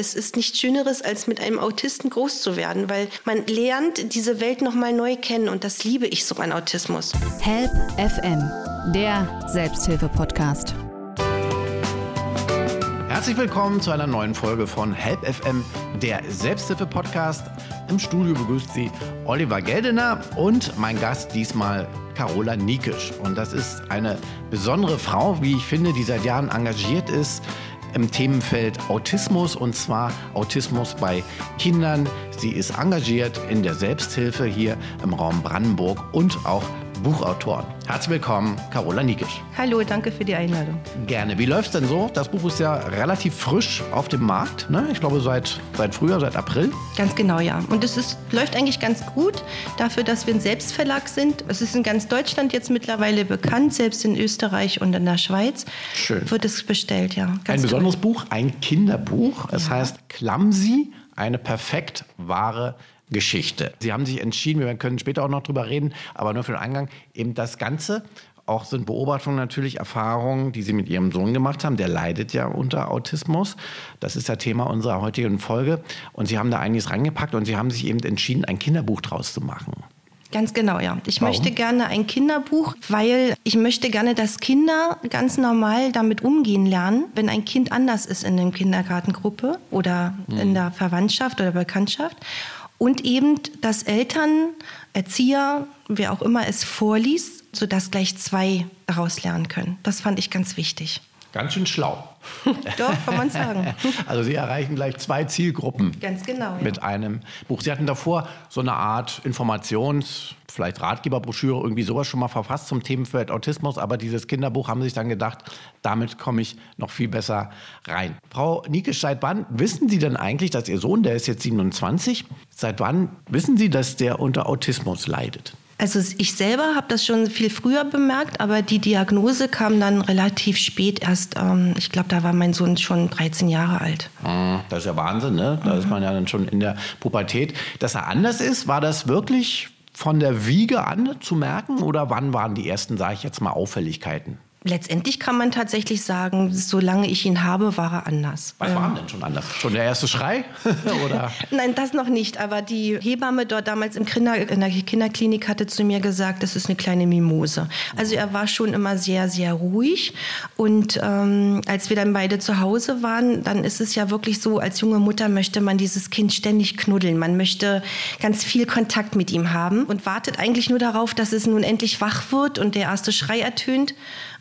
es ist nichts Schöneres, als mit einem Autisten groß zu werden, weil man lernt diese Welt nochmal neu kennen und das liebe ich so an Autismus. Help FM, der Selbsthilfe-Podcast. Herzlich willkommen zu einer neuen Folge von Help FM, der Selbsthilfe-Podcast. Im Studio begrüßt Sie Oliver Geldener und mein Gast diesmal Carola Niekisch. Und das ist eine besondere Frau, wie ich finde, die seit Jahren engagiert ist im Themenfeld Autismus und zwar Autismus bei Kindern. Sie ist engagiert in der Selbsthilfe hier im Raum Brandenburg und auch Buchautoren. Herzlich willkommen, Carola Niekisch. Hallo, danke für die Einladung. Gerne. Wie läuft es denn so? Das Buch ist ja relativ frisch auf dem Markt. Ne? Ich glaube, seit, seit Frühjahr, seit April. Ganz genau, ja. Und es ist, läuft eigentlich ganz gut dafür, dass wir ein Selbstverlag sind. Es ist in ganz Deutschland jetzt mittlerweile bekannt, selbst in Österreich und in der Schweiz Schön. wird es bestellt, ja. Ganz ein besonderes toll. Buch, ein Kinderbuch. Es ja. heißt Clumsy, eine perfekt wahre Geschichte. Sie haben sich entschieden, wir können später auch noch drüber reden, aber nur für den Eingang, eben das Ganze auch sind Beobachtungen natürlich Erfahrungen, die Sie mit Ihrem Sohn gemacht haben. Der leidet ja unter Autismus. Das ist ja Thema unserer heutigen Folge. Und Sie haben da einiges reingepackt und Sie haben sich eben entschieden, ein Kinderbuch draus zu machen. Ganz genau, ja. Ich Warum? möchte gerne ein Kinderbuch, weil ich möchte gerne, dass Kinder ganz normal damit umgehen lernen, wenn ein Kind anders ist in der Kindergartengruppe oder hm. in der Verwandtschaft oder Bekanntschaft. Und eben, dass Eltern, Erzieher, wer auch immer es vorliest, sodass gleich zwei daraus lernen können. Das fand ich ganz wichtig. Ganz schön schlau. Doch, kann man sagen. Also Sie erreichen gleich zwei Zielgruppen. Ganz genau. Mit ja. einem Buch. Sie hatten davor so eine Art Informations-, vielleicht Ratgeberbroschüre, irgendwie sowas schon mal verfasst zum Themenfeld Autismus, aber dieses Kinderbuch haben Sie sich dann gedacht, damit komme ich noch viel besser rein. Frau Niekisch, seit wann wissen Sie denn eigentlich, dass Ihr Sohn, der ist jetzt 27, seit wann wissen Sie, dass der unter Autismus leidet? Also ich selber habe das schon viel früher bemerkt, aber die Diagnose kam dann relativ spät erst. Ähm, ich glaube, da war mein Sohn schon 13 Jahre alt. Ah, das ist ja Wahnsinn, ne? Da mhm. ist man ja dann schon in der Pubertät. Dass er anders ist, war das wirklich von der Wiege an zu merken oder wann waren die ersten, sage ich jetzt mal, Auffälligkeiten? Letztendlich kann man tatsächlich sagen, solange ich ihn habe, war er anders. Was war ähm, denn schon anders? Schon der erste Schrei? Oder? Nein, das noch nicht. Aber die Hebamme dort damals im Kinder, in der Kinderklinik hatte zu mir gesagt, das ist eine kleine Mimose. Also er war schon immer sehr, sehr ruhig. Und ähm, als wir dann beide zu Hause waren, dann ist es ja wirklich so, als junge Mutter möchte man dieses Kind ständig knuddeln. Man möchte ganz viel Kontakt mit ihm haben und wartet eigentlich nur darauf, dass es nun endlich wach wird und der erste Schrei ertönt.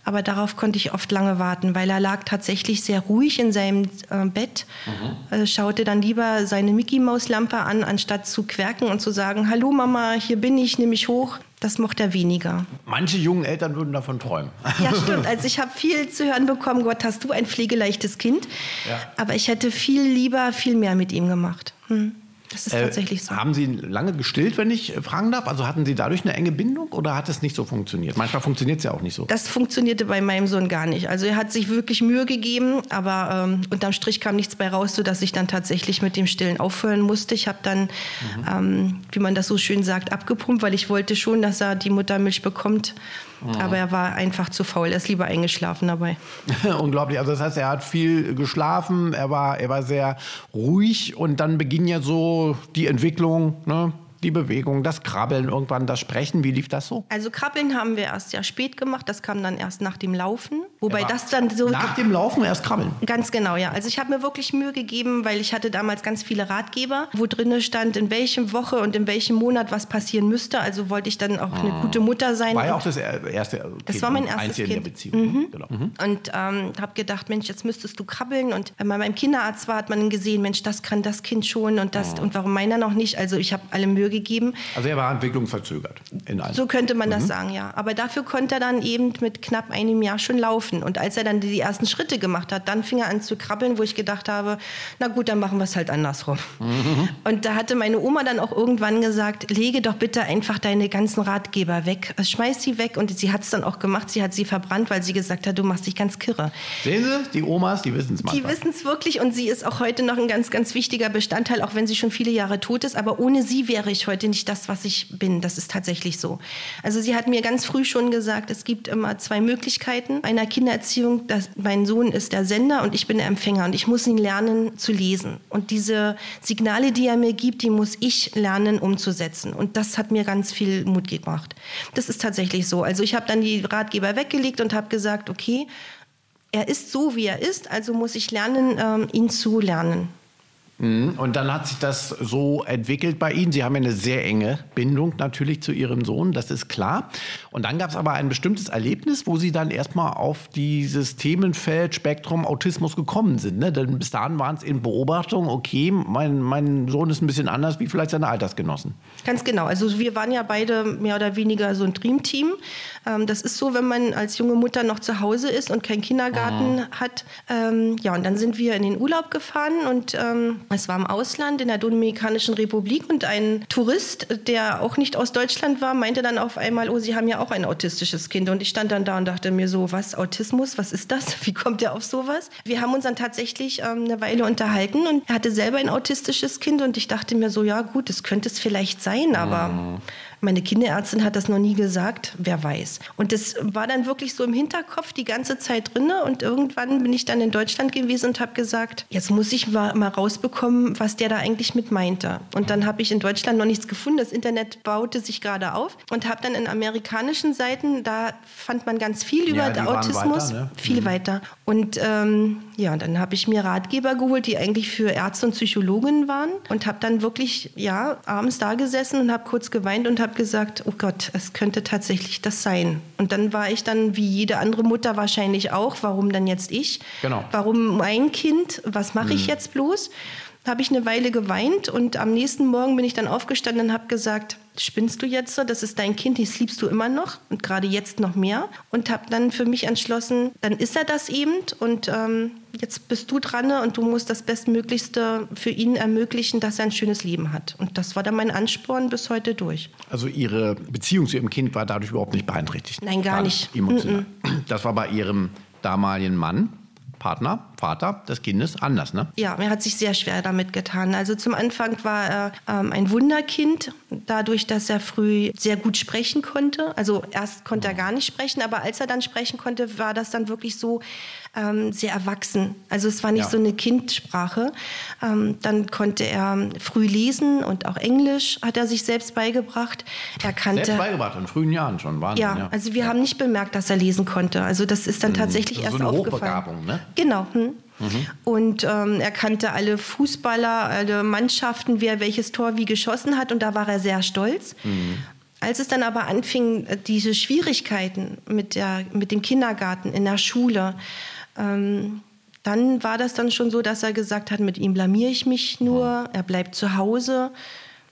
Aber darauf konnte ich oft lange warten, weil er lag tatsächlich sehr ruhig in seinem äh, Bett, mhm. äh, schaute dann lieber seine Mickey-Maus-Lampe an, anstatt zu querken und zu sagen, hallo Mama, hier bin ich, nehme mich hoch. Das mochte er weniger. Manche jungen Eltern würden davon träumen. Ja, stimmt. Also ich habe viel zu hören bekommen, Gott, hast du ein pflegeleichtes Kind. Ja. Aber ich hätte viel lieber, viel mehr mit ihm gemacht. Hm. Das ist äh, tatsächlich so. Haben Sie lange gestillt, wenn ich fragen darf? Also hatten Sie dadurch eine enge Bindung oder hat es nicht so funktioniert? Manchmal funktioniert es ja auch nicht so. Das funktionierte bei meinem Sohn gar nicht. Also er hat sich wirklich Mühe gegeben, aber ähm, unterm Strich kam nichts bei raus, sodass ich dann tatsächlich mit dem Stillen aufhören musste. Ich habe dann, mhm. ähm, wie man das so schön sagt, abgepumpt, weil ich wollte schon, dass er die Muttermilch bekommt. Mhm. Aber er war einfach zu faul. Er ist lieber eingeschlafen dabei. Unglaublich. Also das heißt, er hat viel geschlafen, er war, er war sehr ruhig und dann beging ja so die Entwicklung. Ne? Die Bewegung, das Krabbeln, irgendwann das Sprechen. Wie lief das so? Also Krabbeln haben wir erst ja spät gemacht. Das kam dann erst nach dem Laufen. Wobei das dann so... Nach dem Laufen erst Krabbeln? Ganz genau, ja. Also ich habe mir wirklich Mühe gegeben, weil ich hatte damals ganz viele Ratgeber, wo drin stand, in welchem Woche und in welchem Monat was passieren müsste. Also wollte ich dann auch eine ah. gute Mutter sein. War ja auch das erste Kind. Das war mein erstes Kind. In der Beziehung. Mhm. Genau. Mhm. Und ähm, habe gedacht, Mensch, jetzt müsstest du krabbeln. Und bei meinem Kinderarzt war, hat man gesehen, Mensch, das kann das Kind schon und das. Mhm. Und warum meiner noch nicht? Also ich habe alle Mühe gegeben. Also er war entwicklungsverzögert. In so könnte man das mhm. sagen, ja. Aber dafür konnte er dann eben mit knapp einem Jahr schon laufen. Und als er dann die ersten Schritte gemacht hat, dann fing er an zu krabbeln, wo ich gedacht habe, na gut, dann machen wir es halt andersrum. Mhm. Und da hatte meine Oma dann auch irgendwann gesagt, lege doch bitte einfach deine ganzen Ratgeber weg, schmeiß sie weg. Und sie hat es dann auch gemacht, sie hat sie verbrannt, weil sie gesagt hat, du machst dich ganz kirre. Sehen Sie, die Omas, die wissen es mal. Die wissen es wirklich und sie ist auch heute noch ein ganz, ganz wichtiger Bestandteil, auch wenn sie schon viele Jahre tot ist. Aber ohne sie wäre ich ich heute nicht das, was ich bin. Das ist tatsächlich so. Also sie hat mir ganz früh schon gesagt, es gibt immer zwei Möglichkeiten einer Kindererziehung. Das, mein Sohn ist der Sender und ich bin der Empfänger und ich muss ihn lernen zu lesen. Und diese Signale, die er mir gibt, die muss ich lernen umzusetzen. Und das hat mir ganz viel Mut gebracht. Das ist tatsächlich so. Also ich habe dann die Ratgeber weggelegt und habe gesagt, okay, er ist so, wie er ist, also muss ich lernen, ähm, ihn zu lernen. Mhm. Und dann hat sich das so entwickelt bei Ihnen. Sie haben ja eine sehr enge Bindung natürlich zu Ihrem Sohn, das ist klar. Und dann gab es aber ein bestimmtes Erlebnis, wo Sie dann erstmal auf dieses Themenfeld Spektrum Autismus gekommen sind. Ne? Denn bis dahin waren es in Beobachtung, okay, mein, mein Sohn ist ein bisschen anders wie vielleicht seine Altersgenossen. Ganz genau. Also wir waren ja beide mehr oder weniger so ein Dreamteam. Ähm, das ist so, wenn man als junge Mutter noch zu Hause ist und keinen Kindergarten mhm. hat. Ähm, ja, und dann sind wir in den Urlaub gefahren und ähm, es war im Ausland in der Dominikanischen Republik und ein Tourist, der auch nicht aus Deutschland war, meinte dann auf einmal, oh, Sie haben ja auch ein autistisches Kind. Und ich stand dann da und dachte mir so, was, Autismus, was ist das? Wie kommt der auf sowas? Wir haben uns dann tatsächlich ähm, eine Weile unterhalten und er hatte selber ein autistisches Kind und ich dachte mir so, ja gut, das könnte es vielleicht sein, aber... Mhm. Meine Kinderärztin hat das noch nie gesagt, wer weiß. Und das war dann wirklich so im Hinterkopf die ganze Zeit drinne und irgendwann bin ich dann in Deutschland gewesen und habe gesagt, jetzt muss ich mal, mal rausbekommen, was der da eigentlich mit meinte. Und dann habe ich in Deutschland noch nichts gefunden. Das Internet baute sich gerade auf und habe dann in amerikanischen Seiten, da fand man ganz viel über ja, Autismus, weiter, ne? viel mhm. weiter. Und ähm, ja, dann habe ich mir Ratgeber geholt, die eigentlich für Ärzte und Psychologen waren und habe dann wirklich ja abends da gesessen und habe kurz geweint und habe gesagt, oh Gott, es könnte tatsächlich das sein. Und dann war ich dann wie jede andere Mutter wahrscheinlich auch, warum dann jetzt ich? Genau. Warum mein Kind? Was mache ich mhm. jetzt bloß? Habe ich eine Weile geweint und am nächsten Morgen bin ich dann aufgestanden und habe gesagt, spinnst du jetzt so? Das ist dein Kind, das liebst du immer noch und gerade jetzt noch mehr. Und habe dann für mich entschlossen, dann ist er das eben und ähm, jetzt bist du dran und du musst das Bestmöglichste für ihn ermöglichen, dass er ein schönes Leben hat. Und das war dann mein Ansporn bis heute durch. Also Ihre Beziehung zu Ihrem Kind war dadurch überhaupt nicht beeinträchtigt? Nein, gar, gar nicht. Emotional. Mm -mm. Das war bei Ihrem damaligen Mann? Partner, Vater des Kindes anders, ne? Ja, er hat sich sehr schwer damit getan. Also zum Anfang war er ähm, ein Wunderkind, dadurch, dass er früh sehr gut sprechen konnte. Also erst konnte er gar nicht sprechen, aber als er dann sprechen konnte, war das dann wirklich so ähm, sehr erwachsen. Also es war nicht ja. so eine Kindsprache. Ähm, dann konnte er früh lesen und auch Englisch hat er sich selbst beigebracht. Er kannte selbst beigebracht in frühen Jahren schon. Wahnsinn, ja, ja, also wir ja. haben nicht bemerkt, dass er lesen konnte. Also das ist dann mhm. tatsächlich das ist erst so eine aufgefallen. Hochbegabung, ne? Genau. Hm. Mhm. Und ähm, er kannte alle Fußballer, alle Mannschaften, wer welches Tor wie geschossen hat. Und da war er sehr stolz. Mhm. Als es dann aber anfing, äh, diese Schwierigkeiten mit, der, mit dem Kindergarten in der Schule, ähm, dann war das dann schon so, dass er gesagt hat, mit ihm blamier ich mich nur, mhm. er bleibt zu Hause.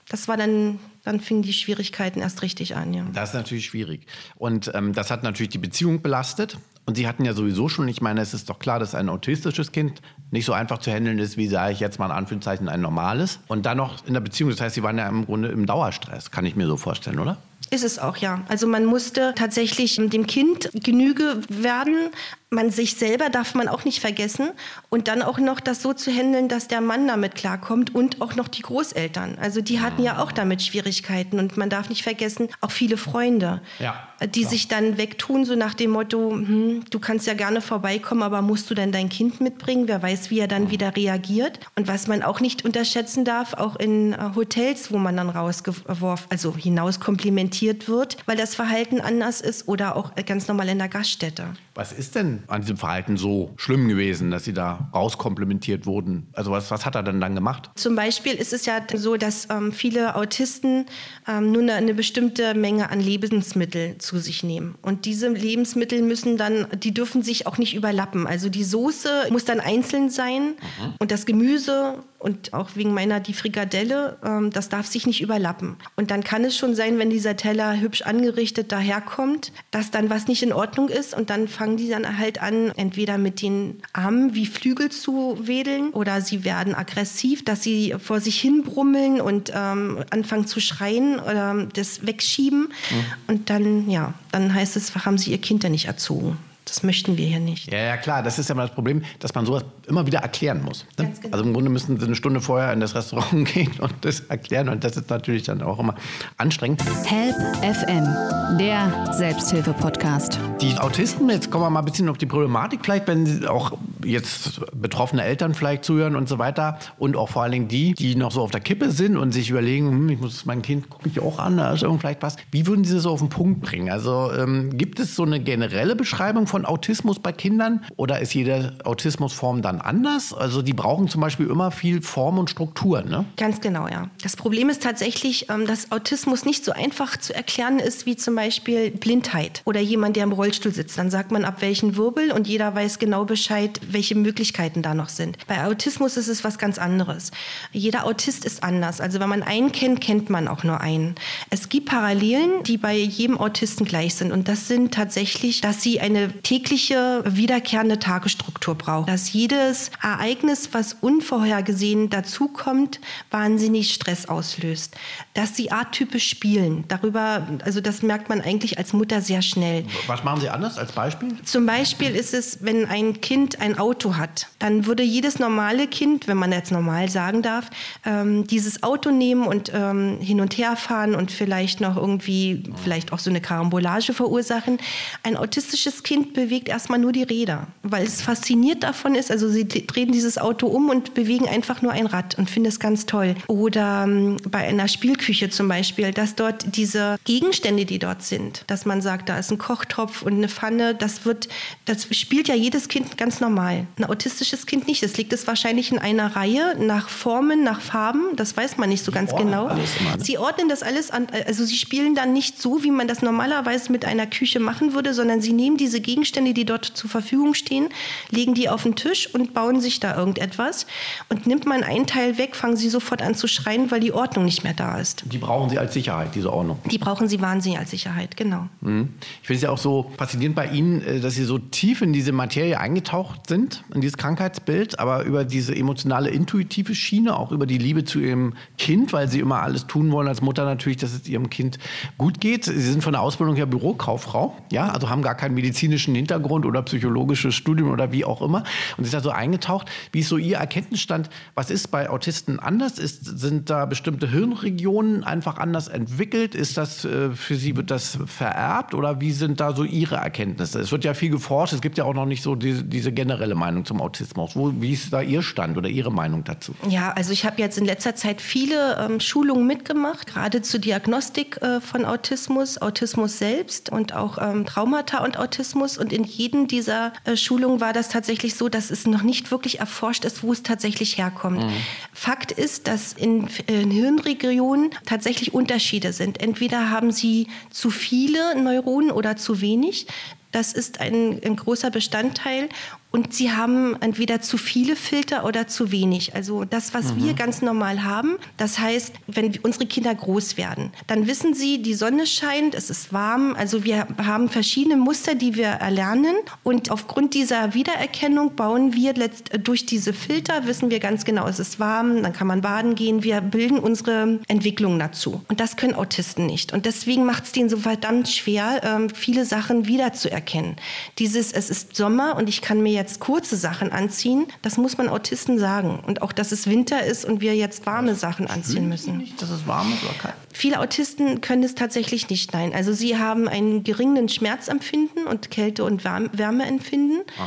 Das war dann dann fingen die Schwierigkeiten erst richtig an. Ja. Das ist natürlich schwierig. Und ähm, das hat natürlich die Beziehung belastet. Und Sie hatten ja sowieso schon, ich meine, es ist doch klar, dass ein autistisches Kind nicht so einfach zu handeln ist, wie sage ich jetzt mal in Anführungszeichen ein normales. Und dann noch in der Beziehung, das heißt, Sie waren ja im Grunde im Dauerstress, kann ich mir so vorstellen, oder? Ist es auch, ja. Also man musste tatsächlich dem Kind Genüge werden, man sich selber darf man auch nicht vergessen und dann auch noch das so zu handeln, dass der Mann damit klarkommt und auch noch die Großeltern. Also die hatten ja auch damit Schwierigkeiten und man darf nicht vergessen, auch viele Freunde, ja, die klar. sich dann wegtun, so nach dem Motto, hm, du kannst ja gerne vorbeikommen, aber musst du denn dein Kind mitbringen? Wer weiß, wie er dann wieder reagiert. Und was man auch nicht unterschätzen darf, auch in äh, Hotels, wo man dann rausgeworfen, also hinaus komplimentiert wird, weil das Verhalten anders ist oder auch ganz normal in der Gaststätte. Was ist denn an diesem Verhalten so schlimm gewesen, dass Sie da rauskomplimentiert wurden? Also was, was hat er denn dann gemacht? Zum Beispiel ist es ja so, dass ähm, viele Autisten ähm, nur eine, eine, bestimmte Menge an Lebensmitteln zu sich nehmen. Und diese Lebensmittel müssen dann, die dürfen sich auch nicht überlappen. Also die Soße muss dann einzeln sein mhm. und das Gemüse und auch wegen meiner die Frikadelle, ähm, das darf sich nicht überlappen. Und dann kann es schon sein, wenn dieser Teller hübsch angerichtet daherkommt, dass dann was nicht in Ordnung ist und dann fangen die dann halt an, entweder mit den Armen wie Flügel zu wedeln oder sie werden aggressiv, dass sie vor sich hin brummeln und ähm, anfangen zu schreien oder das wegschieben. Mhm. Und dann, ja, dann heißt es, haben sie ihr Kind ja nicht erzogen. Das möchten wir hier nicht. Ja, ja, klar. Das ist ja mal das Problem, dass man sowas immer wieder erklären muss. Ne? Ganz genau. Also im Grunde müssen sie eine Stunde vorher in das Restaurant gehen und das erklären. Und das ist natürlich dann auch immer anstrengend. Help FM, der Selbsthilfe-Podcast. Die Autisten, jetzt kommen wir mal ein bisschen auf die Problematik vielleicht, wenn auch jetzt betroffene Eltern vielleicht zuhören und so weiter. Und auch vor allen Dingen die, die noch so auf der Kippe sind und sich überlegen, hm, ich muss mein Kind gucke ich auch an, da ist irgend vielleicht was. Wie würden Sie das so auf den Punkt bringen? Also ähm, gibt es so eine generelle Beschreibung von Autismus bei Kindern oder ist jede Autismusform dann anders? Also die brauchen zum Beispiel immer viel Form und Struktur, ne? Ganz genau, ja. Das Problem ist tatsächlich, ähm, dass Autismus nicht so einfach zu erklären ist wie zum Beispiel Blindheit oder jemand, der im Rollstuhl sitzt. Dann sagt man ab welchen Wirbel und jeder weiß genau Bescheid, welche Möglichkeiten da noch sind. Bei Autismus ist es was ganz anderes. Jeder Autist ist anders. Also wenn man einen kennt, kennt man auch nur einen. Es gibt Parallelen, die bei jedem Autisten gleich sind. Und das sind tatsächlich, dass sie eine tägliche, wiederkehrende Tagesstruktur brauchen. Dass jedes Ereignis, was unvorhergesehen dazukommt, wahnsinnig Stress auslöst. Dass sie atypisch spielen. Darüber, also das merkt man eigentlich als Mutter sehr schnell. Was machen Sie anders als Beispiel? Zum Beispiel ist es, wenn ein Kind ein Auto hat, dann würde jedes normale Kind, wenn man jetzt normal sagen darf, ähm, dieses Auto nehmen und ähm, hin und her fahren und vielleicht noch irgendwie, vielleicht auch so eine Karambolage verursachen. Ein autistisches Kind bewegt erstmal nur die Räder, weil es fasziniert davon ist. Also sie drehen dieses Auto um und bewegen einfach nur ein Rad und finden es ganz toll. Oder ähm, bei einer Spielküche zum Beispiel, dass dort diese Gegenstände, die dort sind, dass man sagt, da ist ein Kochtopf und eine Pfanne, das wird, das spielt ja jedes Kind ganz normal. Ein autistisches Kind nicht. Das liegt es wahrscheinlich in einer Reihe nach Formen, nach Farben. Das weiß man nicht so ganz ordnen genau. ne? Sie ordnen das alles an, also sie spielen dann nicht so, wie man das normalerweise mit einer Küche machen würde, sondern sie nehmen diese Gegenstände, die dort zur Verfügung stehen, legen die auf den Tisch und bauen sich da irgendetwas. Und nimmt man einen Teil weg, fangen sie sofort an zu schreien, weil die Ordnung nicht mehr da ist. Die brauchen Sie als Sicherheit, diese Ordnung. Die brauchen sie wahnsinnig als Sicherheit, genau. Mhm. Ich finde es ja auch so faszinierend bei Ihnen, äh, dass Sie so tief in diese Materie eingetaucht sind, in dieses Krankheitsbild, aber über diese emotionale, intuitive Schiene, auch über die Liebe zu Ihrem Kind, weil Sie immer alles tun wollen als Mutter natürlich, dass es Ihrem Kind gut geht. Sie sind von der Ausbildung her Bürokauffrau, ja, also haben gar keinen medizinischen Hintergrund oder psychologisches Studium oder wie auch immer und sind da so eingetaucht. Wie ist so Ihr Erkenntnisstand? Was ist bei Autisten anders? Ist, sind da bestimmte Hirnregionen einfach anders entwickelt? Ist das äh, für Sie, wird das vererbt oder wie sind da so Ihre Erkenntnisse? Es wird ja viel geforscht, es gibt ja auch noch nicht so diese, diese generelle Meinung zum Autismus. Wo, wie ist da Ihr Stand oder Ihre Meinung dazu? Ja, also ich habe jetzt in letzter Zeit viele ähm, Schulungen mitgemacht, gerade zur Diagnostik äh, von Autismus, Autismus selbst und auch ähm, Traumata und Autismus. Und in jedem dieser äh, Schulungen war das tatsächlich so, dass es noch nicht wirklich erforscht ist, wo es tatsächlich herkommt. Fakt ist, dass in, in Hirnregionen tatsächlich Unterschiede sind. Entweder haben sie zu viele Neuronen oder zu wenig. Das ist ein, ein großer Bestandteil. Und sie haben entweder zu viele Filter oder zu wenig. Also das, was wir ganz normal haben. Das heißt, wenn unsere Kinder groß werden, dann wissen sie, die Sonne scheint, es ist warm. Also wir haben verschiedene Muster, die wir erlernen. Und aufgrund dieser Wiedererkennung bauen wir durch diese Filter, wissen wir ganz genau, es ist warm, dann kann man baden gehen. Wir bilden unsere Entwicklung dazu. Und das können Autisten nicht. Und deswegen macht es denen so verdammt schwer, ähm, viele Sachen wiederzuerkennen. Dieses, es ist Sommer und ich kann mir jetzt kurze Sachen anziehen, das muss man Autisten sagen. Und auch, dass es Winter ist und wir jetzt warme Sachen anziehen müssen. nicht, dass es warm ist oder kalt? Viele Autisten können es tatsächlich nicht, nein. Also sie haben einen geringen Schmerzempfinden und Kälte- und Wärme- Wärmeempfinden. Ähm,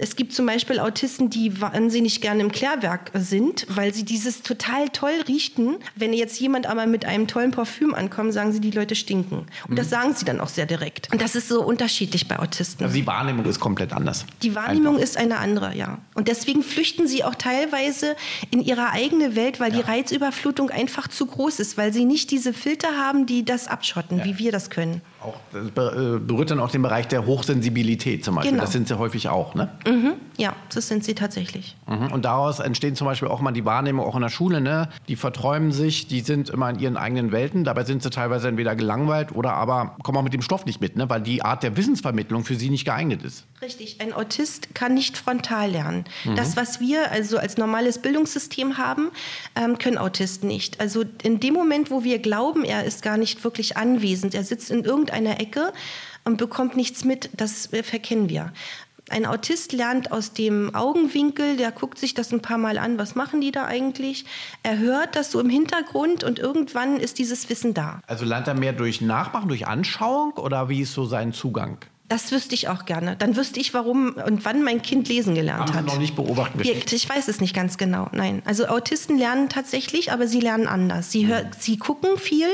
es gibt zum Beispiel Autisten, die wahnsinnig gerne im Klärwerk sind, weil sie dieses total toll riechen. Wenn jetzt jemand aber mit einem tollen Parfüm ankommt, sagen sie, die Leute stinken. Und das sagen sie dann auch sehr direkt. Und das ist so unterschiedlich bei Autisten. Also die Wahrnehmung ist komplett anders. Die Wahrnehmung ist eine andere, ja. Und deswegen flüchten sie auch teilweise in ihre eigene Welt, weil die Reizüberflutung einfach zu groß ist, weil sie nicht diese Filter haben, die das abschotten, wie wir das können. Auch, das äh, berührt dann auch den Bereich der Hochsensibilität zum Beispiel. Genau. Das sind sie häufig auch, ne? Ja, das sind sie tatsächlich. Mhm. Und daraus entstehen zum Beispiel auch mal die Wahrnehmung, auch in der Schule, ne? Die verträumen sich, die sind immer in ihren eigenen Welten. Dabei sind sie teilweise entweder gelangweilt oder aber kommen auch mit dem Stoff nicht mit, ne? Weil die Art der Wissensvermittlung für sie nicht geeignet ist. Richtig, ein Autist kann nicht frontal lernen. Das, was wir also als normales Bildungssystem haben, ähm, können Autisten nicht. Also in dem Moment, wo wir glauben, er ist gar nicht wirklich anwesend, er sitzt in irgendeiner Ecke und bekommt nichts mit, das äh, verkennen wir. Ein Autist lernt aus dem Augenwinkel, der guckt sich das ein paar Mal an, was machen die da eigentlich? Er hört das so im Hintergrund und irgendwann ist dieses Wissen da. Also lernt er mehr durch Nachmachen, durch Anschauung oder wie ist so sein Zugang? Das wüsste ich auch gerne. Dann wüsste ich, warum und wann mein Kind lesen gelernt Haben hat. Sie noch nicht beobachtet? Ich, ich weiß es nicht ganz genau. Nein. Also Autisten lernen tatsächlich, aber sie lernen anders. Sie, hör, sie gucken viel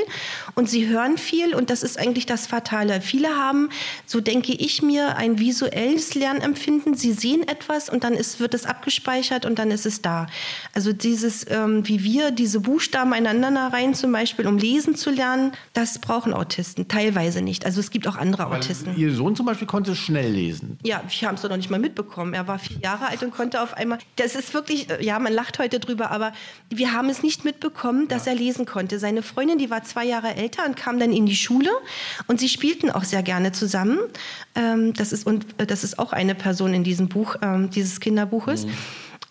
und sie hören viel und das ist eigentlich das Fatale. Viele haben, so denke ich mir, ein visuelles Lernempfinden. Sie sehen etwas und dann ist, wird es abgespeichert und dann ist es da. Also dieses, ähm, wie wir diese Buchstaben einander rein zum Beispiel, um lesen zu lernen, das brauchen Autisten. Teilweise nicht. Also es gibt auch andere Autisten. Ihr Sohn zum Beispiel konnte schnell lesen. Ja, wir haben es doch noch nicht mal mitbekommen. Er war vier Jahre alt und konnte auf einmal. Das ist wirklich, äh, ja, man lacht heute drüber, aber wir haben es nicht mitbekommen, dass er lesen konnte. Seine Freundin, die war zwei Jahre älter und kam dann in die Schule und sie spielten auch sehr gerne zusammen. Ähm, das, ist, und, äh, das ist auch eine Person in diesem Buch, ähm, dieses Kinderbuches.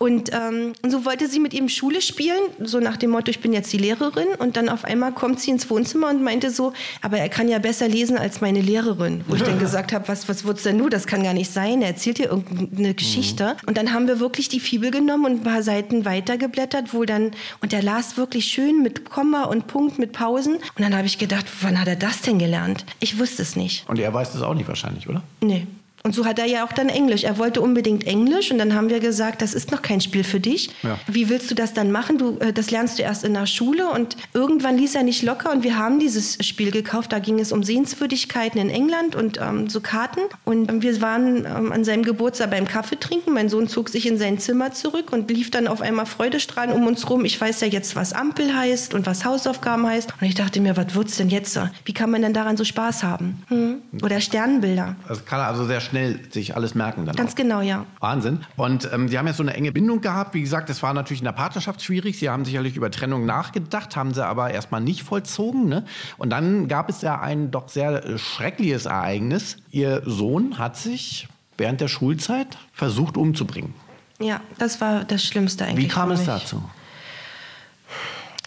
Und ähm, so wollte sie mit ihm Schule spielen, so nach dem Motto, ich bin jetzt die Lehrerin. Und dann auf einmal kommt sie ins Wohnzimmer und meinte so, aber er kann ja besser lesen als meine Lehrerin. Wo ich dann gesagt habe, was, was wird's denn du? Das kann gar nicht sein. Er erzählt dir irgendeine Geschichte. Und dann haben wir wirklich die Fibel genommen und ein paar Seiten weitergeblättert, wo dann, und er las wirklich schön mit Komma und Punkt, mit Pausen. Und dann habe ich gedacht, wann hat er das denn gelernt? Ich wusste es nicht. Und er weiß das auch nicht wahrscheinlich, oder? Nee. Und so hat er ja auch dann Englisch. Er wollte unbedingt Englisch und dann haben wir gesagt, das ist noch kein Spiel für dich. Ja. Wie willst du das dann machen? Du, äh, das lernst du erst in der Schule und irgendwann ließ er nicht locker und wir haben dieses Spiel gekauft. Da ging es um Sehenswürdigkeiten in England und ähm, so Karten. Und ähm, wir waren ähm, an seinem Geburtstag beim Kaffee trinken. Mein Sohn zog sich in sein Zimmer zurück und lief dann auf einmal freudestrahlend um uns rum. Ich weiß ja jetzt, was Ampel heißt und was Hausaufgaben heißt. Und ich dachte mir, was wird's denn jetzt? Wie kann man denn daran so Spaß haben? Hm? Oder Sternenbilder. Das kann also sehr schnell sich alles merken dann. Ganz auch. genau, ja. Wahnsinn. Und ähm, Sie haben ja so eine enge Bindung gehabt. Wie gesagt, es war natürlich in der Partnerschaft schwierig. Sie haben sicherlich über Trennung nachgedacht, haben sie aber erstmal nicht vollzogen. Ne? Und dann gab es ja ein doch sehr äh, schreckliches Ereignis. Ihr Sohn hat sich während der Schulzeit versucht umzubringen. Ja, das war das Schlimmste eigentlich. Wie kam es dazu?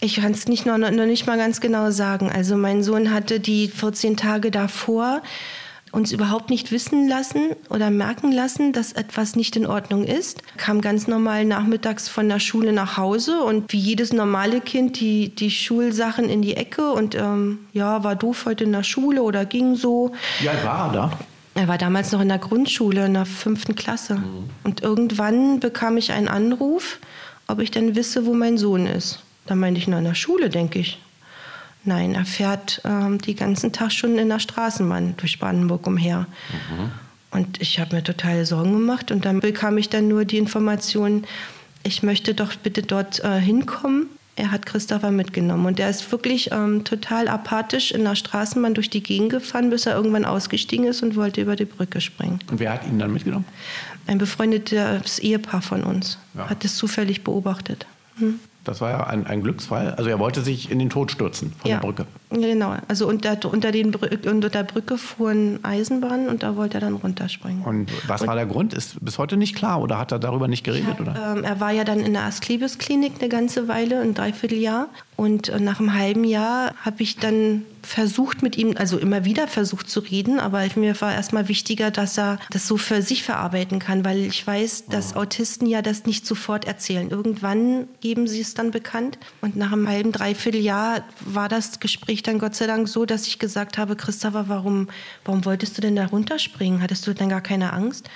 Ich kann es nicht noch, noch nicht mal ganz genau sagen. Also mein Sohn hatte die 14 Tage davor uns überhaupt nicht wissen lassen oder merken lassen, dass etwas nicht in Ordnung ist. Kam ganz normal nachmittags von der Schule nach Hause und wie jedes normale Kind die, die Schulsachen in die Ecke und ähm, ja, war doof heute in der Schule oder ging so. Alt war er da? Er war damals noch in der Grundschule, in der fünften Klasse. Und irgendwann bekam ich einen Anruf, ob ich denn wisse, wo mein Sohn ist. Da meinte ich, na, in der Schule, denke ich. Nein, er fährt ähm, die ganzen Tag schon in der Straßenbahn durch Brandenburg umher. Und ich habe mir total Sorgen gemacht. Und dann bekam ich dann nur die Information, ich möchte doch bitte dort äh, hinkommen. Er hat Christopher mitgenommen und er ist wirklich ähm, total apathisch in der Straßenbahn durch die Gegend gefahren, bis er irgendwann ausgestiegen ist und wollte über die Brücke springen. Und wer hat ihn dann mitgenommen? Ein befreundetes Ehepaar von uns Ja. hat es zufällig beobachtet. Das war ja ein, ein Glücksfall. Also er wollte sich in den Tod stürzen von ja, der Brücke. genau. Also unter, unter, den Brü unter der Brücke fuhren Eisenbahnen und da wollte er dann runterspringen. Und was war der Grund? Ist bis heute nicht klar oder hat er darüber nicht geredet? Oder? Ähm, er war ja dann in der Asklepios-Klinik eine ganze Weile, ein Dreivierteljahr. Und nach einem halben Jahr habe ich dann versucht mit ihm, also immer wieder versucht zu reden, aber mir war erstmal wichtiger, dass er das so für sich verarbeiten kann, weil ich weiß, dass Autisten ja das nicht sofort erzählen. Irgendwann geben sie es dann bekannt. Und nach einem halben, dreiviertel Jahr war das Gespräch dann Gott sei Dank so, dass ich gesagt habe, Christopher, warum, warum wolltest du denn da runterspringen? Hattest du denn gar keine Angst?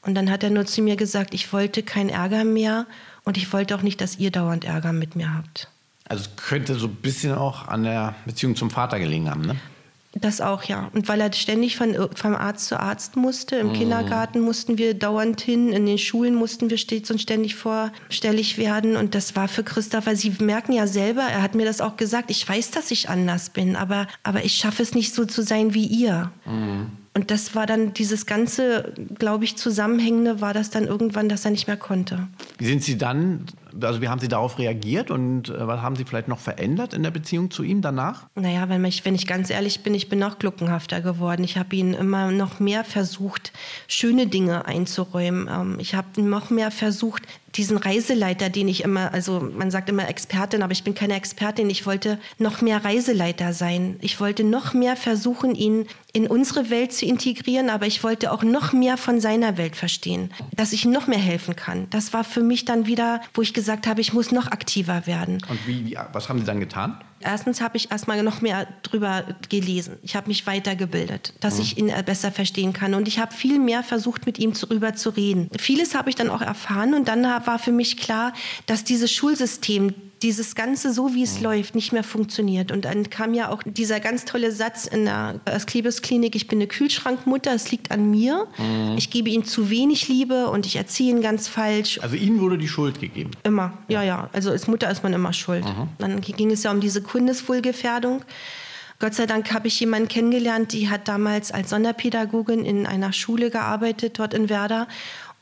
Und dann hat er nur zu mir gesagt, ich wollte keinen Ärger mehr und ich wollte auch nicht, dass ihr dauernd Ärger mit mir habt. Also könnte so ein bisschen auch an der Beziehung zum Vater gelegen haben, ne? Das auch, ja. Und weil er ständig von, vom Arzt zu Arzt musste, im Kindergarten mussten wir dauernd hin, in den Schulen mussten wir stets und ständig vorstellig werden. Und das war für Christopher, Sie merken ja selber, er hat mir das auch gesagt, ich weiß, dass ich anders bin, aber, aber ich schaffe es nicht so zu sein wie ihr. Und das war dann dieses ganze, glaube ich, Zusammenhängende, war das dann irgendwann, dass er nicht mehr konnte. Wie sind Sie dann, also wie haben Sie darauf reagiert und äh, was haben Sie vielleicht noch verändert in der Beziehung zu ihm danach? Naja, wenn ich, wenn ich ganz ehrlich bin, ich bin noch gluckenhafter geworden. Ich habe ihn immer noch mehr versucht, schöne Dinge einzuräumen. Ähm, Ich habe noch mehr versucht, diesen Reiseleiter, den ich immer, also man sagt immer Expertin, aber ich bin keine Expertin. Ich wollte noch mehr Reiseleiter sein. Ich wollte noch mehr versuchen, ihn in unsere Welt zu integrieren, aber ich wollte auch noch mehr von seiner Welt verstehen, dass ich noch mehr helfen kann. Das war für mich dann wieder, wo ich gesagt habe, ich muss noch aktiver werden. Und wie, wie was haben Sie dann getan? Erstens habe ich erstmal noch mehr drüber gelesen. Ich habe mich weitergebildet, dass mhm. ich ihn äh, besser verstehen kann. Und ich habe viel mehr versucht, mit ihm darüber zu reden. Vieles habe ich dann auch erfahren und dann war für mich klar, dass dieses Schulsystem, dieses Ganze, so wie es mhm. läuft, nicht mehr funktioniert. Und dann kam ja auch dieser ganz tolle Satz in der Asklepios-Klinik, ich bin eine Kühlschrankmutter, es liegt an mir. Mhm. Ich gebe ihnen zu wenig Liebe und ich erziehe ihn ganz falsch. Also ihnen wurde die Schuld gegeben? Immer, ja, ja. Also als Mutter ist man immer schuld. Mhm. Dann ging es ja um diese Kindeswohlgefährdung. Gott sei Dank habe ich jemanden kennengelernt, die hat damals als Sonderpädagogin in einer Schule gearbeitet, dort in Werder.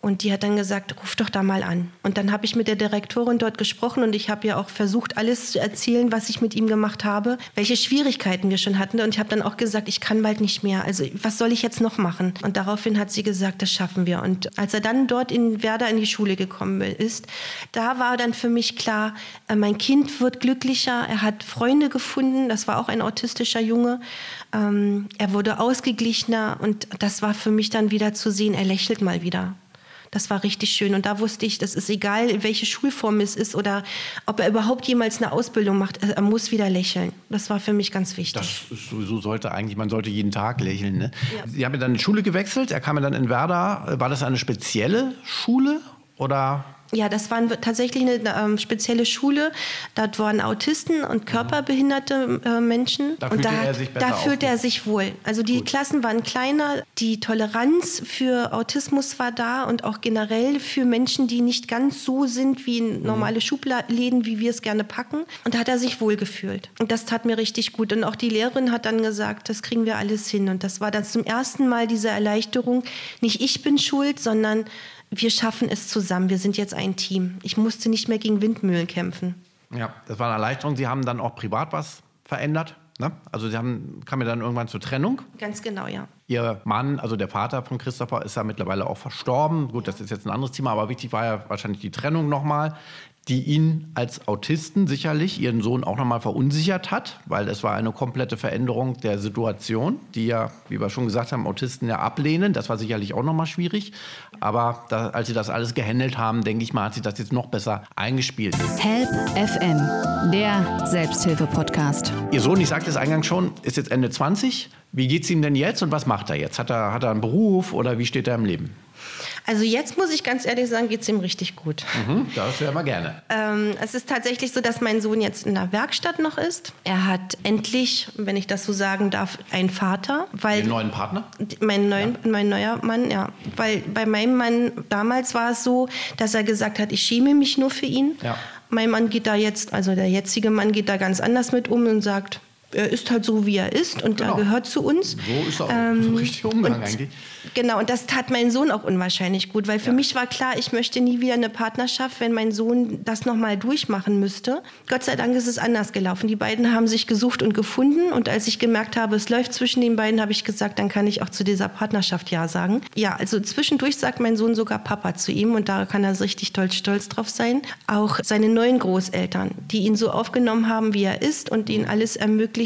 Und die hat dann gesagt, ruf doch da mal an. Und dann habe ich mit der Direktorin dort gesprochen und ich habe ja auch versucht, alles zu erzählen, was ich mit ihm gemacht habe, welche Schwierigkeiten wir schon hatten. Und ich habe dann auch gesagt, ich kann bald nicht mehr. Also was soll ich jetzt noch machen? Und daraufhin hat sie gesagt, das schaffen wir. Und als er dann dort in Werder in die Schule gekommen ist, da war dann für mich klar, äh, mein Kind wird glücklicher. Er hat Freunde gefunden. Das war auch ein autistischer Junge. Ähm, er wurde ausgeglichener und das war für mich dann wieder zu sehen, er lächelt mal wieder. Das war richtig schön. Und da wusste ich, das ist egal, welche Schulform es ist oder ob er überhaupt jemals eine Ausbildung macht, er muss wieder lächeln. Das war für mich ganz wichtig. Das sowieso sollte eigentlich, man sollte jeden Tag lächeln. Ne? Ja. Sie haben ja dann die Schule gewechselt, er kam ja dann in Werder. War das eine spezielle Schule oder? Ja, das war tatsächlich eine ähm, spezielle Schule. Dort waren Autisten und körperbehinderte äh, Menschen. Da und da, er sich da fühlte er sich wohl. Also die Gut. Klassen waren kleiner, die Toleranz für Autismus war da und auch generell für Menschen, die nicht ganz so sind wie mhm. normale Schubläden, wie wir es gerne packen. Und da hat er sich wohl gefühlt. Und das tat mir richtig gut. Und auch die Lehrerin hat dann gesagt, das kriegen wir alles hin. Und das war dann zum ersten Mal diese Erleichterung. Nicht ich bin schuld, sondern wir schaffen es zusammen, wir sind jetzt ein Team. Ich musste nicht mehr gegen Windmühlen kämpfen. Ja, das war eine Erleichterung. Sie haben dann auch privat was verändert. Ne? Also Sie haben, kam ja dann irgendwann zur Trennung. Ganz genau, ja. Ihr Mann, also der Vater von Christopher, ist ja mittlerweile auch verstorben. Gut, das ist jetzt ein anderes Thema, aber wichtig war ja wahrscheinlich die Trennung nochmal die ihn als Autisten sicherlich, ihren Sohn auch nochmal verunsichert hat, weil es war eine komplette Veränderung der Situation, die ja, wie wir schon gesagt haben, Autisten ja ablehnen. Das war sicherlich auch nochmal schwierig. Aber da, als sie das alles gehandelt haben, denke ich mal, hat sich das jetzt noch besser eingespielt. Help FM, der Selbsthilfe-Podcast. Ihr Sohn, ich sagte es eingangs schon, ist jetzt Ende 20. Wie geht es ihm denn jetzt und was macht er jetzt? Hat er, hat er einen Beruf oder wie steht er im Leben? Also jetzt muss ich ganz ehrlich sagen, geht es ihm richtig gut. Mhm, das hören wir gerne. Ähm, es ist tatsächlich so, dass mein Sohn jetzt in der Werkstatt noch ist. Er hat endlich, wenn ich das so sagen darf, einen Vater. Weil Den neuen Partner? Mein, neuen, ja. mein neuer Mann, ja. Weil bei meinem Mann damals war es so, dass er gesagt hat, ich schäme mich nur für ihn. Ja. Mein Mann geht da jetzt, also der jetzige Mann geht da ganz anders mit um und sagt, er ist halt so, wie er ist und genau. er gehört zu uns. So ist er auch. Ähm, so richtig Umgang eigentlich. Genau, und das tat mein Sohn auch unwahrscheinlich gut, weil für ja. mich war klar, ich möchte nie wieder eine Partnerschaft, wenn mein Sohn das nochmal durchmachen müsste. Gott sei Dank ist es anders gelaufen. Die beiden haben sich gesucht und gefunden und als ich gemerkt habe, es läuft zwischen den beiden, habe ich gesagt, dann kann ich auch zu dieser Partnerschaft Ja sagen. Ja, also zwischendurch sagt mein Sohn sogar Papa zu ihm und da kann er richtig toll stolz drauf sein. Auch seine neuen Großeltern, die ihn so aufgenommen haben, wie er ist und ihn alles ermöglichen.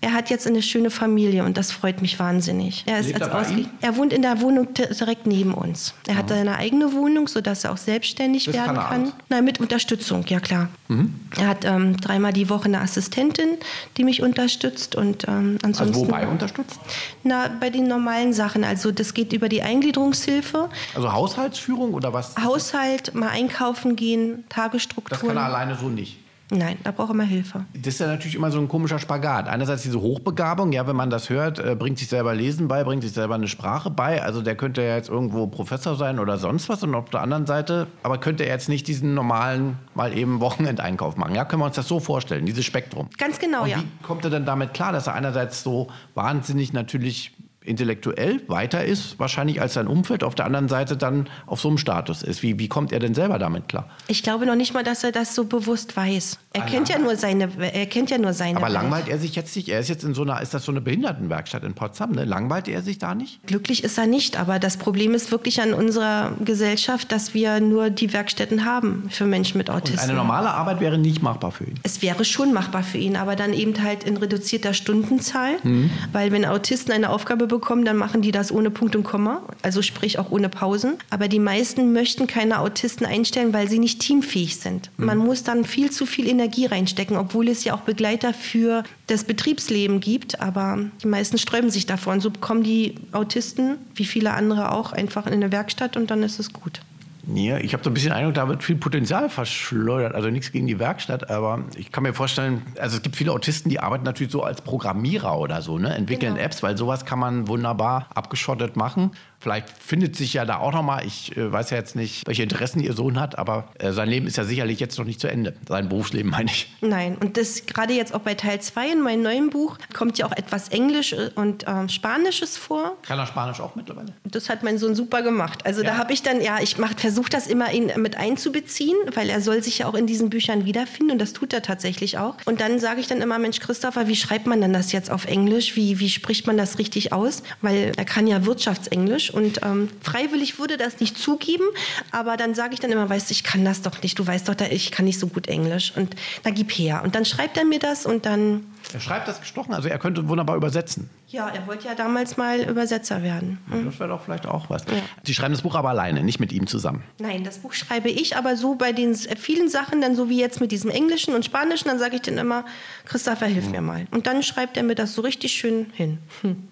Er hat jetzt eine schöne Familie und das freut mich wahnsinnig. Er, ist als er wohnt in der Wohnung direkt neben uns. Er hat seine eigene Wohnung, sodass er auch selbstständig das werden kann. Nein, mit Unterstützung, ja klar. Mhm. Er hat ähm, dreimal die Woche eine Assistentin, die mich unterstützt und ähm, ansonsten. Also wobei unterstützt? Na, bei den normalen Sachen. Also das geht über die Eingliederungshilfe. Also Haushaltsführung oder was? Haushalt, mal einkaufen gehen, Tagesstruktur. Das kann er alleine so nicht. Nein, da braucht er mal Hilfe. Das ist ja natürlich immer so ein komischer Spagat. Einerseits diese Hochbegabung, ja, wenn man das hört, äh, bringt sich selber Lesen bei, bringt sich selber eine Sprache bei. Also der könnte ja jetzt irgendwo Professor sein oder sonst was. Und auf der anderen Seite, aber könnte er jetzt nicht diesen normalen, mal eben Wochenendeinkauf machen. Ja, können wir uns das so vorstellen, dieses Spektrum. Ganz genau, Und ja. Wie kommt er denn damit klar, dass er einerseits so wahnsinnig natürlich intellektuell weiter ist, wahrscheinlich als sein Umfeld, auf der anderen Seite dann auf so einem Status ist. Wie, wie kommt er denn selber damit klar? Ich glaube noch nicht mal, dass er das so bewusst weiß. Er ah, kennt ja nur seine, er kennt ja nur seine. Aber Welt. langweilt er sich jetzt nicht? Er ist jetzt in so einer, ist das so eine Behindertenwerkstatt in Potsdam? Ne? Langweilt er sich da nicht? Glücklich ist er nicht, aber das Problem ist wirklich an unserer Gesellschaft, dass wir nur die Werkstätten haben für Menschen mit Autismus. Und eine normale Arbeit wäre nicht machbar für ihn. Es wäre schon machbar für ihn, aber dann eben halt in reduzierter Stundenzahl, mhm. weil wenn Autisten eine Aufgabe bekommen, dann machen die das ohne Punkt und Komma, also sprich auch ohne Pausen. Aber die meisten möchten keine Autisten einstellen, weil sie nicht teamfähig sind. Mhm. Man muss dann viel zu viel Energie reinstecken, obwohl es ja auch Begleiter für das Betriebsleben gibt. Aber die meisten sträuben sich davon. So kommen die Autisten, wie viele andere auch, einfach in eine Werkstatt und dann ist es gut. Ja, ich habe so ein bisschen Eindruck, da wird viel Potenzial verschleudert. Also nichts gegen die Werkstatt, aber ich kann mir vorstellen, also es gibt viele Autisten, die arbeiten natürlich so als Programmierer oder so, ne? entwickeln genau. Apps, weil sowas kann man wunderbar abgeschottet machen. Vielleicht findet sich ja da auch noch mal, ich äh, weiß ja jetzt nicht, welche Interessen Ihr Sohn hat, aber äh, sein Leben ist ja sicherlich jetzt noch nicht zu Ende. Sein Berufsleben meine ich. Nein, und das gerade jetzt auch bei Teil 2 in meinem neuen Buch kommt ja auch etwas Englisch und äh, Spanisches vor. Kann er Spanisch auch mittlerweile? Das hat mein Sohn super gemacht. Also ja. da habe ich dann, ja, ich versuche das immer ihn mit einzubeziehen, weil er soll sich ja auch in diesen Büchern wiederfinden und das tut er tatsächlich auch. Und dann sage ich dann immer, Mensch, Christopher, wie schreibt man denn das jetzt auf Englisch? Wie, wie spricht man das richtig aus? Weil er kann ja Wirtschaftsenglisch und ähm, freiwillig würde das nicht zugeben, aber dann sage ich dann immer, weißt du, ich kann das doch nicht, du weißt doch, ich kann nicht so gut Englisch und na gib her. Und dann schreibt er mir das und dann... Er schreibt das gestochen, also er könnte wunderbar übersetzen. Ja, er wollte ja damals mal Übersetzer werden. Mhm. Das wäre doch vielleicht auch was. Ja. Sie schreiben das Buch aber alleine, nicht mit ihm zusammen. Nein, das Buch schreibe ich, aber so bei den vielen Sachen, dann so wie jetzt mit diesem Englischen und Spanischen, dann sage ich dann immer, Christopher, hilf mhm. mir mal. Und dann schreibt er mir das so richtig schön hin. Hm.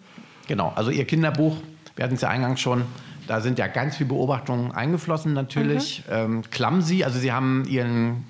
Genau, also Ihr Kinderbuch wir hatten es ja eingangs schon, da sind ja ganz viele Beobachtungen eingeflossen natürlich. Mhm. Ähm, Clumsy, also Sie haben Ihren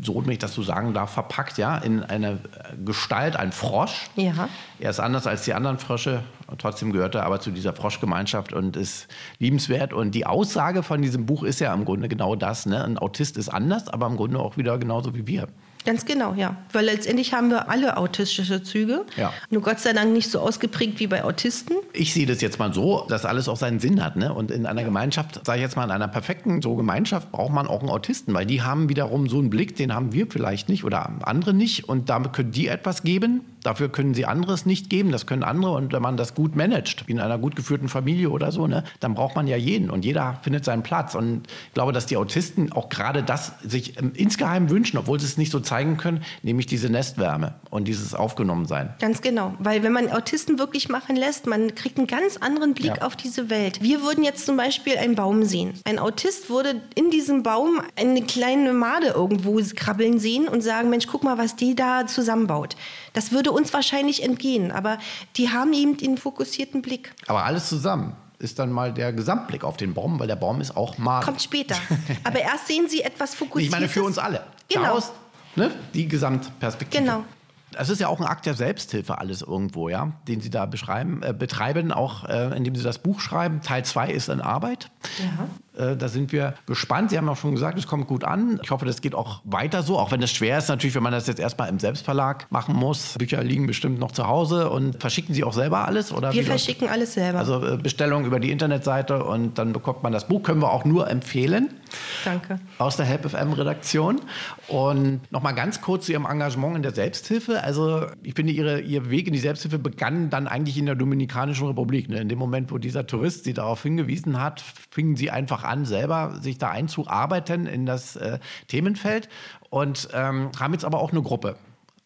Sohn, wenn ich das so sagen darf, verpackt, ja, in eine Gestalt, ein Frosch. Ja. Er ist anders als die anderen Frösche, trotzdem gehört er aber zu dieser Froschgemeinschaft und ist liebenswert. Und die Aussage von diesem Buch ist ja im Grunde genau das. Ne? Ein Autist ist anders, aber im Grunde auch wieder genauso wie wir. Ganz genau, ja. Weil letztendlich haben wir alle autistische Züge. Ja. Nur Gott sei Dank nicht so ausgeprägt wie bei Autisten. Ich sehe das jetzt mal so, dass alles auch seinen Sinn hat. Ne? Und in einer Gemeinschaft, sage ich jetzt mal, in einer perfekten so Gemeinschaft braucht man auch einen Autisten, weil die haben wiederum so einen Blick, den haben wir vielleicht nicht oder andere nicht. Und damit können die etwas geben, Dafür können sie anderes nicht geben, das können andere. Und wenn man das gut managt, wie in einer gut geführten Familie oder so, ne, dann braucht man ja jeden und jeder findet seinen Platz. Und ich glaube, dass die Autisten auch gerade das sich insgeheim wünschen, obwohl sie es nicht so zeigen können, nämlich diese Nestwärme und dieses Aufgenommensein. Ganz genau, weil wenn man Autisten wirklich machen lässt, man kriegt einen ganz anderen Blick ja. auf diese Welt. Wir würden jetzt zum Beispiel einen Baum sehen. Ein Autist würde in diesem Baum eine kleine Made irgendwo krabbeln sehen und sagen, Mensch, guck mal, was die da zusammenbaut. Das würde uns wahrscheinlich entgehen, aber die haben eben den fokussierten Blick. Aber alles zusammen ist dann mal der Gesamtblick auf den Baum, weil der Baum ist auch mal. Kommt später. Aber erst sehen Sie etwas fokussiert. Ich meine, für uns alle. Genau. Daraus, ne, die Gesamtperspektive. Genau. Es ist ja auch ein Akt der Selbsthilfe alles irgendwo, ja, den Sie da beschreiben, äh, betreiben, auch äh, indem Sie das Buch schreiben. Teil 2 ist in Arbeit. Ja. Äh, da sind wir gespannt. Sie haben auch schon gesagt, es kommt gut an. Ich hoffe, das geht auch weiter so, auch wenn es schwer ist natürlich, wenn man das jetzt erstmal im Selbstverlag machen muss. Bücher liegen bestimmt noch zu Hause und verschicken Sie auch selber alles? Oder wir verschicken alles selber. Also äh, Bestellung über die Internetseite und dann bekommt man das Buch. Können wir auch nur empfehlen. Danke. Aus der HelpFM-Redaktion. Und nochmal ganz kurz zu Ihrem Engagement in der Selbsthilfe. Also ich finde, Ihre, Ihr Weg in die Selbsthilfe begann dann eigentlich in der Dominikanischen Republik. Ne? In dem Moment, wo dieser Tourist Sie darauf hingewiesen hat, fingen Sie einfach an, selber sich da einzuarbeiten in das äh, Themenfeld und ähm, haben jetzt aber auch eine Gruppe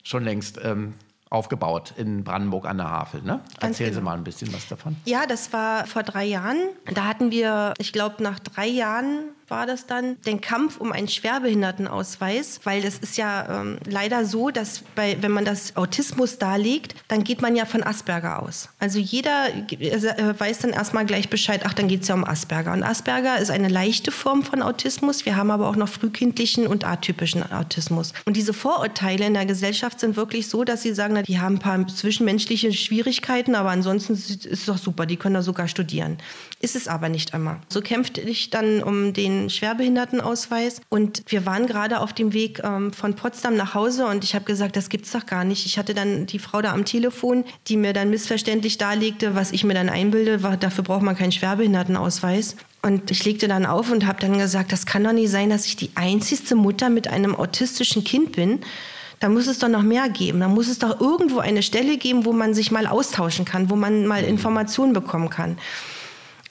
schon längst ähm, aufgebaut in Brandenburg an der Havel. Ne? Erzählen genau. Sie mal ein bisschen was davon. Ja, das war vor drei Jahren. Da hatten wir, ich glaube, nach drei Jahren war das dann, den Kampf um einen Schwerbehindertenausweis, weil das ist ja ähm, leider so, dass bei, wenn man das Autismus darlegt, dann geht man ja von Asperger aus. Also jeder äh, weiß dann erstmal gleich Bescheid, ach, dann geht es ja um Asperger. Und Asperger ist eine leichte Form von Autismus. Wir haben aber auch noch frühkindlichen und atypischen Autismus. Und diese Vorurteile in der Gesellschaft sind wirklich so, dass sie sagen, na, die haben ein paar zwischenmenschliche Schwierigkeiten, aber ansonsten ist es doch super, die können da sogar studieren. Ist es aber nicht immer. So kämpfte ich dann um den Schwerbehindertenausweis. Und wir waren gerade auf dem Weg ähm, von Potsdam nach Hause und ich habe gesagt, das gibt's doch gar nicht. Ich hatte dann die Frau da am Telefon, die mir dann missverständlich darlegte, was ich mir dann einbilde, war, dafür braucht man keinen Schwerbehindertenausweis. Und ich legte dann auf und habe dann gesagt, das kann doch nicht sein, dass ich die einzigste Mutter mit einem autistischen Kind bin. Da muss es doch noch mehr geben. Da muss es doch irgendwo eine Stelle geben, wo man sich mal austauschen kann, wo man mal Informationen bekommen kann.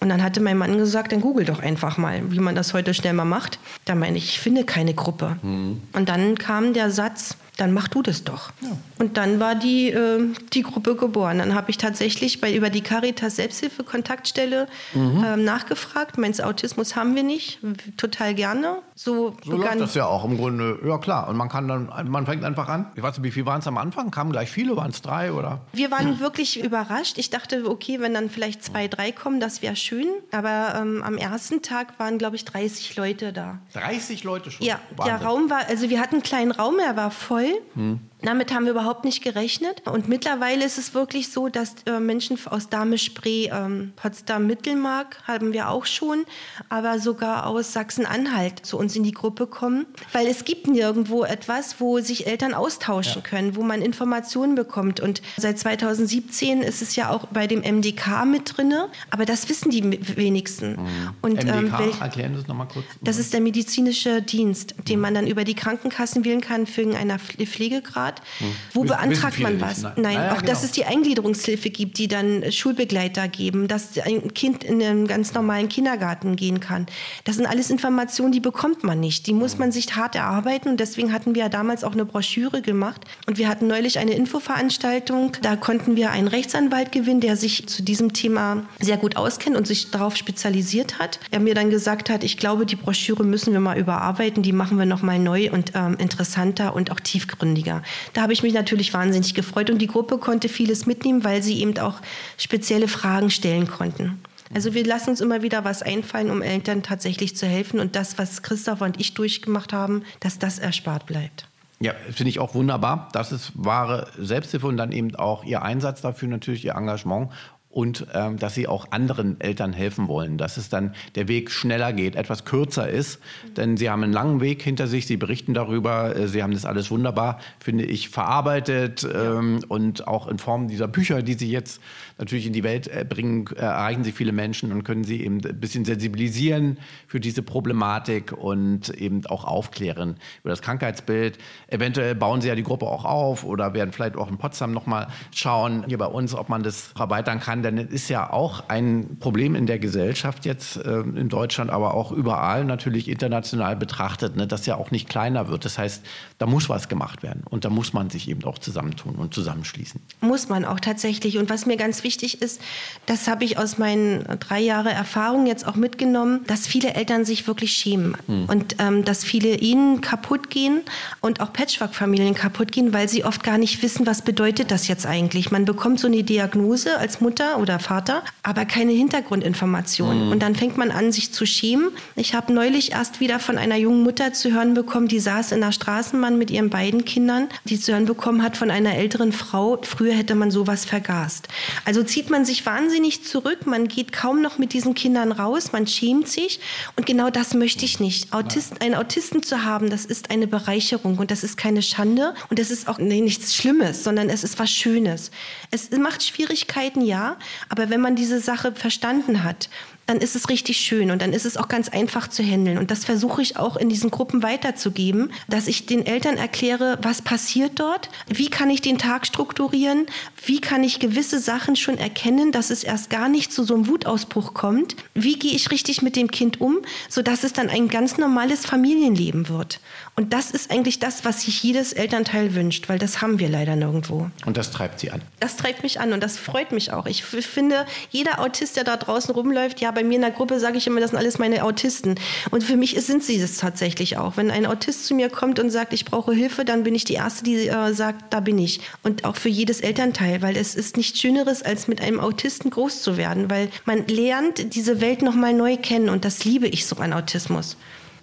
Und dann hatte mein Mann gesagt, dann google doch einfach mal, wie man das heute schnell mal macht. Da meine ich, ich finde keine Gruppe. Mhm. Und dann kam der Satz, dann mach du das doch. Ja. Und dann war die, äh, die Gruppe geboren. Dann habe ich tatsächlich bei, über die Caritas Selbsthilfe-Kontaktstelle mhm. ähm, nachgefragt. Meinst Autismus haben wir nicht? Total gerne. So, so läuft das ja auch im Grunde. Ja klar. Und man kann dann, man fängt einfach an. Ich weiß nicht, wie viel waren es am Anfang? Kamen gleich viele? Waren es drei oder? Wir waren mhm. wirklich überrascht. Ich dachte, okay, wenn dann vielleicht zwei, drei kommen, das wäre schön. Aber ähm, am ersten Tag waren, glaube ich, 30 Leute da. 30 Leute schon? Ja, Wahnsinn. der Raum war, also wir hatten einen kleinen Raum, er war voll. Hm. Damit haben wir überhaupt nicht gerechnet. Und mittlerweile ist es wirklich so, dass äh, Menschen aus Dahme-Spree, ähm, Potsdam-Mittelmark haben wir auch schon, aber sogar aus Sachsen-Anhalt zu uns in die Gruppe kommen. Weil es gibt nirgendwo etwas, wo sich Eltern austauschen ja. können, wo man Informationen bekommt. Und seit 2017 ist es ja auch bei dem MDK mit drin, aber das wissen die wenigsten. Mhm. Und, MDK, ähm, erklären Sie es nochmal kurz. Das ist der medizinische Dienst, den mhm. man dann über die Krankenkassen wählen kann für einer Pflegegrad. Staat. Hm. Wo beantragt man was? Nein, Nein naja, auch genau. dass es die Eingliederungshilfe gibt, die dann Schulbegleiter geben, dass ein Kind in einen ganz normalen Kindergarten gehen kann. Das sind alles Informationen, die bekommt man nicht. Die muss hm. man sich hart erarbeiten und deswegen hatten wir ja damals auch eine Broschüre gemacht und wir hatten neulich eine Infoveranstaltung. Da konnten wir einen Rechtsanwalt gewinnen, der sich zu diesem Thema sehr gut auskennt und sich darauf spezialisiert hat. Er mir dann gesagt hat, ich glaube, die Broschüre müssen wir mal überarbeiten, die machen wir noch mal neu und ähm, interessanter und auch tiefgründiger. Da habe ich mich natürlich wahnsinnig gefreut und die Gruppe konnte vieles mitnehmen, weil sie eben auch spezielle Fragen stellen konnten. Also wir lassen uns immer wieder was einfallen, um Eltern tatsächlich zu helfen und das, was Christoph und ich durchgemacht haben, dass das erspart bleibt. Ja, finde ich auch wunderbar. Das ist wahre Selbsthilfe und dann eben auch Ihr Einsatz dafür, natürlich Ihr Engagement und ähm, dass sie auch anderen Eltern helfen wollen, dass es dann der Weg schneller geht, etwas kürzer ist, denn sie haben einen langen Weg hinter sich, sie berichten darüber, äh, sie haben das alles wunderbar, finde ich, verarbeitet ähm, und auch in Form dieser Bücher, die sie jetzt natürlich in die Welt äh, bringen, äh, erreichen sie viele Menschen und können sie eben ein bisschen sensibilisieren für diese Problematik und eben auch aufklären über das Krankheitsbild. Eventuell bauen sie ja die Gruppe auch auf oder werden vielleicht auch in Potsdam nochmal schauen, hier bei uns, ob man das erweitern kann kann, denn es ist ja auch ein Problem in der Gesellschaft jetzt äh, in Deutschland, aber auch überall natürlich international betrachtet, ne, das ja auch nicht kleiner wird. Das heißt, da muss was gemacht werden und da muss man sich eben auch zusammentun und zusammenschließen. Muss man auch tatsächlich. Und was mir ganz wichtig ist, das habe ich aus meinen drei Jahren Erfahrung jetzt auch mitgenommen, dass viele Eltern sich wirklich schämen hm. und ähm, dass viele ihnen kaputt gehen und auch Patchwork-Familien kaputt gehen, weil sie oft gar nicht wissen, was bedeutet das jetzt eigentlich. Man bekommt so eine Diagnose als Mutter oder Vater, aber keine Hintergrundinformationen. Mhm. Und dann fängt man an, sich zu schämen. Ich habe neulich erst wieder von einer jungen Mutter zu hören bekommen, die saß in der Straßenbahn mit ihren beiden Kindern, die zu hören bekommen hat von einer älteren Frau, früher hätte man sowas vergast. Also zieht man sich wahnsinnig zurück, man geht kaum noch mit diesen Kindern raus, man schämt sich und genau das möchte ich nicht. Autist, einen Autisten zu haben, das ist eine Bereicherung und das ist keine Schande und das ist auch nee, nichts Schlimmes, sondern es ist was Schönes. Es macht Schwierigkeiten, ja, aber wenn man diese Sache verstanden hat, dann ist es richtig schön und dann ist es auch ganz einfach zu handeln. Und das versuche ich auch in diesen Gruppen weiterzugeben, dass ich den Eltern erkläre, was passiert dort, wie kann ich den Tag strukturieren, wie kann ich gewisse Sachen schon erkennen, dass es erst gar nicht zu so einem Wutausbruch kommt, wie gehe ich richtig mit dem Kind um, sodass es dann ein ganz normales Familienleben wird. Und das ist eigentlich das, was sich jedes Elternteil wünscht, weil das haben wir leider nirgendwo. Und das treibt Sie an? Das treibt mich an und das freut mich auch. Ich finde, jeder Autist, der da draußen rumläuft, ja, bei mir in der Gruppe sage ich immer, das sind alles meine Autisten. Und für mich sind sie es tatsächlich auch. Wenn ein Autist zu mir kommt und sagt, ich brauche Hilfe, dann bin ich die Erste, die äh, sagt, da bin ich. Und auch für jedes Elternteil, weil es ist nichts Schöneres, als mit einem Autisten groß zu werden, weil man lernt diese Welt nochmal neu kennen und das liebe ich so an Autismus.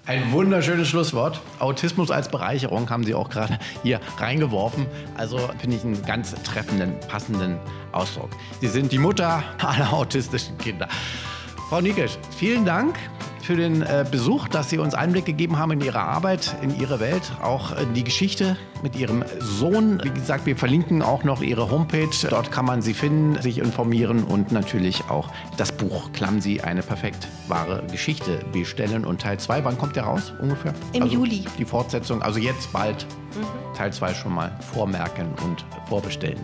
Ein wunderschönes Schlusswort. Autismus als Bereicherung haben Sie auch gerade hier reingeworfen. Also finde ich einen ganz treffenden, passenden Ausdruck. Sie sind die Mutter aller autistischen Kinder. Frau Nikisch, vielen Dank für den äh, Besuch, dass Sie uns Einblick gegeben haben in Ihre Arbeit, in Ihre Welt, auch in die Geschichte mit Ihrem Sohn. Wie gesagt, wir verlinken auch noch Ihre Homepage. Dort kann man Sie finden, sich informieren und natürlich auch das Buch Klamsi, eine perfekt wahre Geschichte bestellen. Und Teil 2, wann kommt der raus ungefähr? Im also Juli. Die Fortsetzung, also jetzt bald. Mhm. Teil 2 schon mal vormerken und vorbestellen.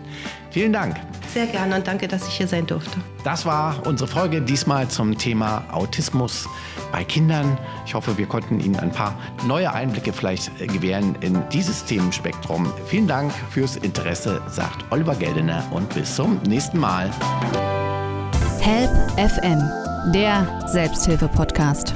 Vielen Dank. Sehr gerne und danke, dass ich hier sein durfte. Das war unsere Folge diesmal zum Thema Autismus bei Kindern. Ich hoffe, wir konnten Ihnen ein paar neue Einblicke vielleicht gewähren in dieses Themenspektrum. Vielen Dank fürs Interesse, sagt Oliver Geldener und bis zum nächsten Mal. Help FM, der Selbsthilfe-Podcast.